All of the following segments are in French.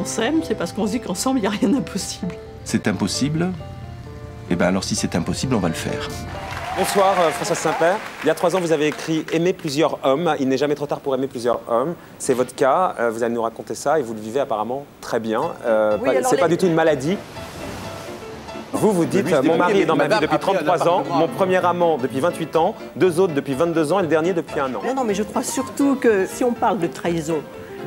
on s'aime, c'est parce qu'on se dit qu'ensemble, il n'y a rien d'impossible. C'est impossible Eh bien alors si c'est impossible, on va le faire. Bonsoir euh, François Saint-Père. Il y a trois ans, vous avez écrit Aimer plusieurs hommes. Il n'est jamais trop tard pour aimer plusieurs hommes. C'est votre cas. Euh, vous allez nous raconter ça et vous le vivez apparemment très bien. Euh, Oui, c'est pas du tout une maladie. Vous, vous dites, c'était mon mari est dans ma vie depuis après, elle a 33 ans, mon premier amant depuis 28 ans, deux autres depuis 22 ans et le dernier depuis un an. Non, non, mais je crois surtout que si on parle de trahison,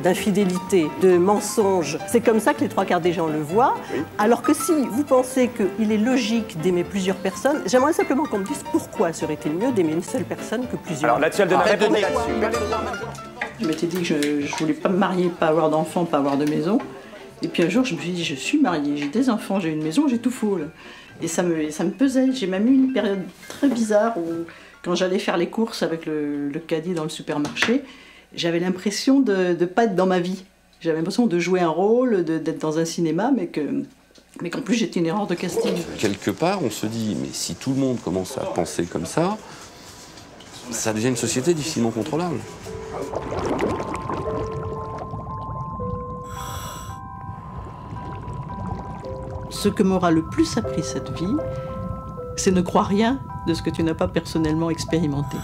d'infidélité, de mensonge, c'est comme ça que les trois quarts des gens le voient. Alors que si vous pensez qu'il est logique d'aimer plusieurs personnes, j'aimerais simplement qu'on me dise pourquoi serait-il mieux d'aimer une seule personne que plusieurs. Alors là-dessus, elle donne là-dessus. Je m'étais dit que je, je voulais pas me marier, pas avoir d'enfants, pas avoir de maison. Et puis un jour, je me suis dit, je suis mariée, j'ai des enfants, j'ai une maison, j'ai tout faux. là. Et ça me, ça me pesait. J'ai même eu une période très bizarre où, quand j'allais faire les courses avec le, le caddie dans le supermarché, j'avais l'impression de ne pas être dans ma vie. J'avais l'impression de jouer un rôle, d'être dans un cinéma, mais que mais qu'en plus j'étais une erreur de casting. Quelque part, on se dit, mais si tout le monde commence à penser comme ça, ça devient une société difficilement contrôlable. Ce que m'aura le plus appris cette vie, c'est ne croire rien de ce que tu n'as pas personnellement expérimenté.